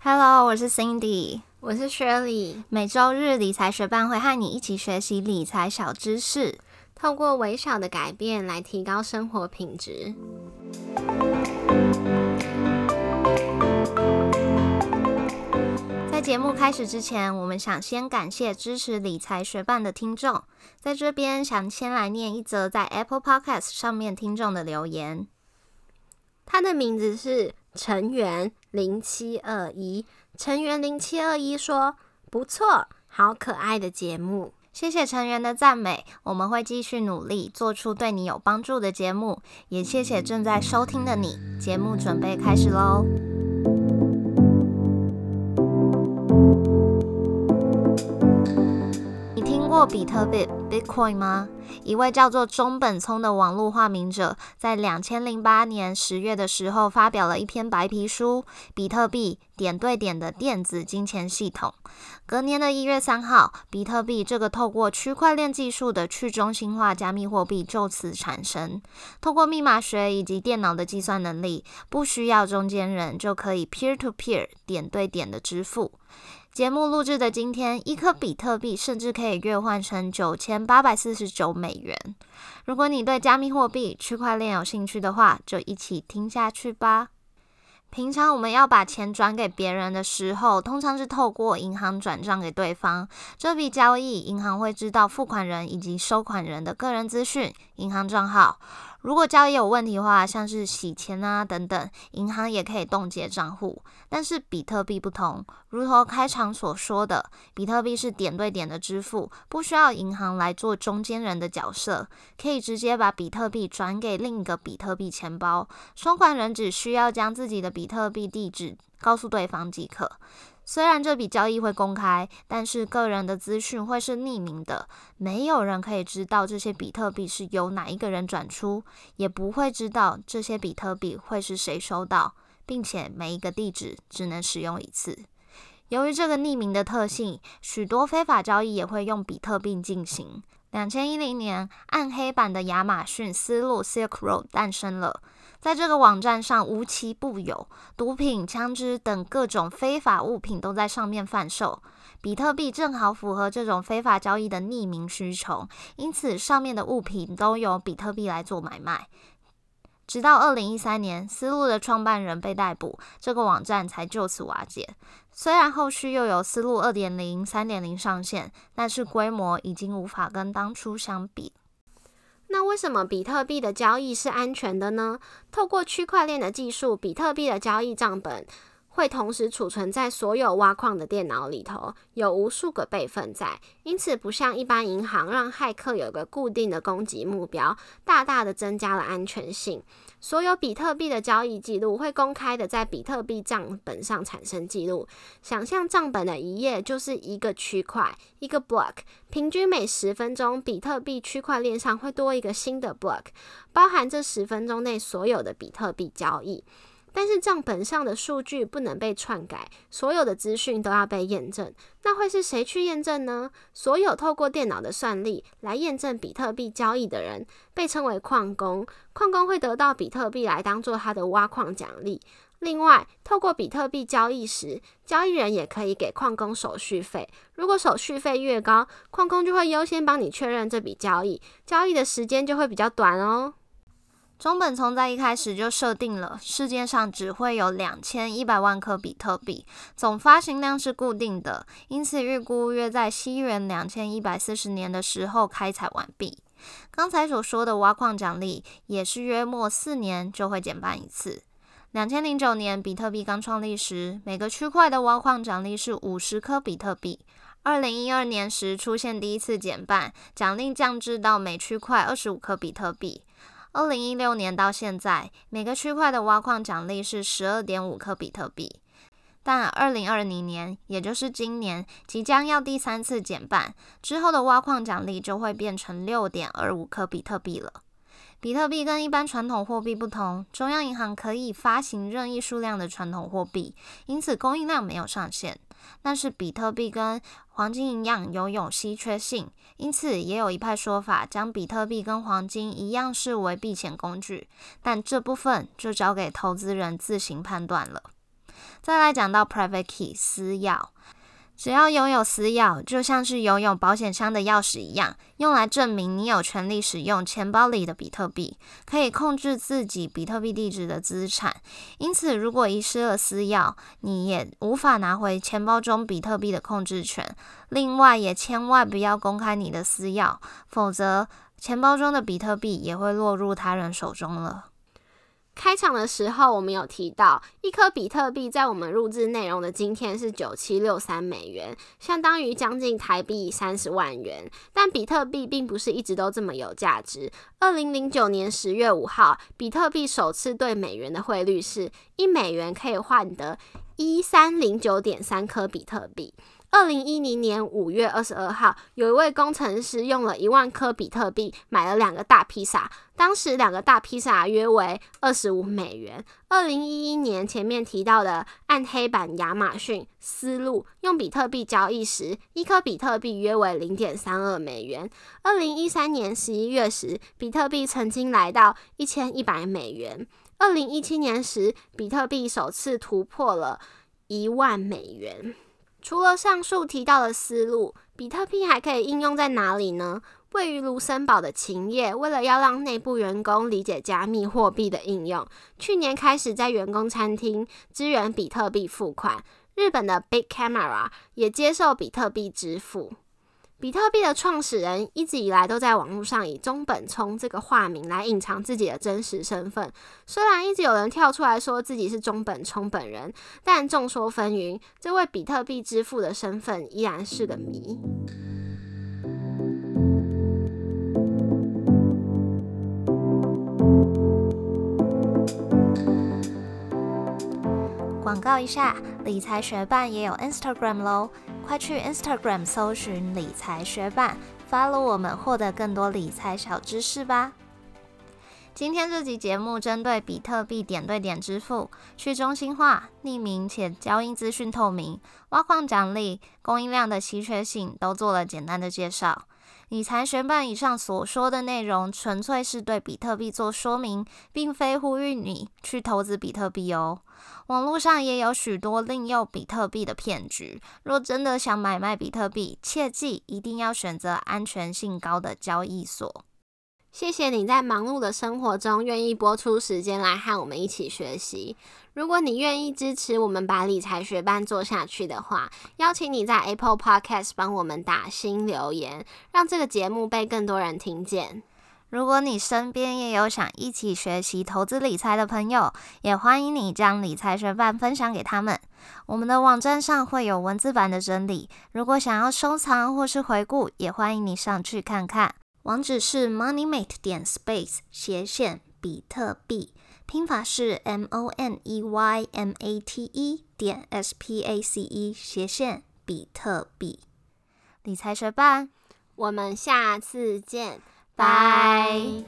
Hello，我是 Cindy，我是 Shirley。每周日理财学伴会和你一起学习理财小知识，透过微小的改变来提高生活品质。在节目开始之前，我们想先感谢支持理财学伴的听众，在这边想先来念一则在 Apple Podcast 上面听众的留言。他的名字是成员零七二一，成员零七二一说：“不错，好可爱的节目。”谢谢成员的赞美，我们会继续努力做出对你有帮助的节目。也谢谢正在收听的你，节目准备开始喽。过比特币 （Bitcoin） 吗？一位叫做中本聪的网络化名者，在两千零八年十月的时候，发表了一篇白皮书《比特币点对点的电子金钱系统》。隔年的一月三号，比特币这个透过区块链技术的去中心化加密货币就此产生。透过密码学以及电脑的计算能力，不需要中间人就可以 peer to peer 点对点的支付。节目录制的今天，一颗比特币甚至可以兑换成九千八百四十九美元。如果你对加密货币、区块链有兴趣的话，就一起听下去吧。平常我们要把钱转给别人的时候，通常是透过银行转账给对方。这笔交易，银行会知道付款人以及收款人的个人资讯、银行账号。如果交易有问题的话，像是洗钱啊等等，银行也可以冻结账户。但是比特币不同，如同开场所说的，比特币是点对点的支付，不需要银行来做中间人的角色，可以直接把比特币转给另一个比特币钱包，收款人只需要将自己的比特币地址告诉对方即可。虽然这笔交易会公开，但是个人的资讯会是匿名的，没有人可以知道这些比特币是由哪一个人转出，也不会知道这些比特币会是谁收到，并且每一个地址只能使用一次。由于这个匿名的特性，许多非法交易也会用比特币进行。两千一零年，暗黑版的亚马逊丝路 （Silk Road） 诞生了。在这个网站上，无奇不有，毒品、枪支等各种非法物品都在上面贩售。比特币正好符合这种非法交易的匿名需求，因此上面的物品都由比特币来做买卖。直到二零一三年，思路的创办人被逮捕，这个网站才就此瓦解。虽然后续又有思路二点零、三点零上线，但是规模已经无法跟当初相比。那为什么比特币的交易是安全的呢？透过区块链的技术，比特币的交易账本会同时储存在所有挖矿的电脑里头，有无数个备份在，因此不像一般银行让骇客有个固定的攻击目标，大大的增加了安全性。所有比特币的交易记录会公开的在比特币账本上产生记录。想象账本的一页就是一个区块，一个 block。平均每十分钟，比特币区块链上会多一个新的 block，包含这十分钟内所有的比特币交易。但是账本上的数据不能被篡改，所有的资讯都要被验证。那会是谁去验证呢？所有透过电脑的算力来验证比特币交易的人，被称为矿工。矿工会得到比特币来当做他的挖矿奖励。另外，透过比特币交易时，交易人也可以给矿工手续费。如果手续费越高，矿工就会优先帮你确认这笔交易，交易的时间就会比较短哦。中本聪在一开始就设定了世界上只会有两千一百万颗比特币，总发行量是固定的，因此预估约在西元两千一百四十年的时候开采完毕。刚才所说的挖矿奖励也是约莫四年就会减半一次。两千零九年比特币刚创立时，每个区块的挖矿奖励是五十颗比特币。二零一二年时出现第一次减半，奖励降至到每区块二十五颗比特币。二零一六年到现在，每个区块的挖矿奖励是十二点五颗比特币。但二零二零年，也就是今年，即将要第三次减半，之后的挖矿奖励就会变成六点二五颗比特币了。比特币跟一般传统货币不同，中央银行可以发行任意数量的传统货币，因此供应量没有上限。但是比特币跟黄金一样拥有稀缺性，因此也有一派说法将比特币跟黄金一样视为避险工具。但这部分就交给投资人自行判断了。再来讲到 private key 私钥。只要拥有私钥，就像是拥有保险箱的钥匙一样，用来证明你有权利使用钱包里的比特币，可以控制自己比特币地址的资产。因此，如果遗失了私钥，你也无法拿回钱包中比特币的控制权。另外，也千万不要公开你的私钥，否则钱包中的比特币也会落入他人手中了。开场的时候，我们有提到，一颗比特币在我们录制内容的今天是九七六三美元，相当于将近台币三十万元。但比特币并不是一直都这么有价值。二零零九年十月五号，比特币首次对美元的汇率是一美元可以换得一三零九点三颗比特币。二零一零年五月二十二号，有一位工程师用了一万颗比特币买了两个大披萨，当时两个大披萨约为二十五美元。二零一一年前面提到的暗黑版亚马逊思路用比特币交易时，一颗比特币约为零点三二美元。二零一三年十一月时，比特币曾经来到一千一百美元。二零一七年时，比特币首次突破了一万美元。除了上述提到的思路，比特币还可以应用在哪里呢？位于卢森堡的勤业，为了要让内部员工理解加密货币的应用，去年开始在员工餐厅支援比特币付款。日本的 Big Camera 也接受比特币支付。比特币的创始人一直以来都在网络上以中本聪这个化名来隐藏自己的真实身份。虽然一直有人跳出来说自己是中本聪本人，但众说纷纭，这位比特币之父的身份依然是个谜。广告一下，理财学办也有 Instagram 喽。快去 Instagram 搜寻理财学办，follow 我们，获得更多理财小知识吧。今天这集节目针对比特币点对点支付、去中心化、匿名且交易资讯透明、挖矿奖励、供应量的稀缺性，都做了简单的介绍。理财学办以上所说的内容，纯粹是对比特币做说明，并非呼吁你去投资比特币哦。网络上也有许多利用比特币的骗局。若真的想买卖比特币，切记一定要选择安全性高的交易所。谢谢你在忙碌的生活中愿意播出时间来和我们一起学习。如果你愿意支持我们把理财学班做下去的话，邀请你在 Apple Podcast 帮我们打新留言，让这个节目被更多人听见。如果你身边也有想一起学习投资理财的朋友，也欢迎你将理财学伴分享给他们。我们的网站上会有文字版的整理，如果想要收藏或是回顾，也欢迎你上去看看。网址是 money mate 点 space 斜线比特币拼法是 moneymate 点 space 斜线比特币。理财学霸我们下次见拜。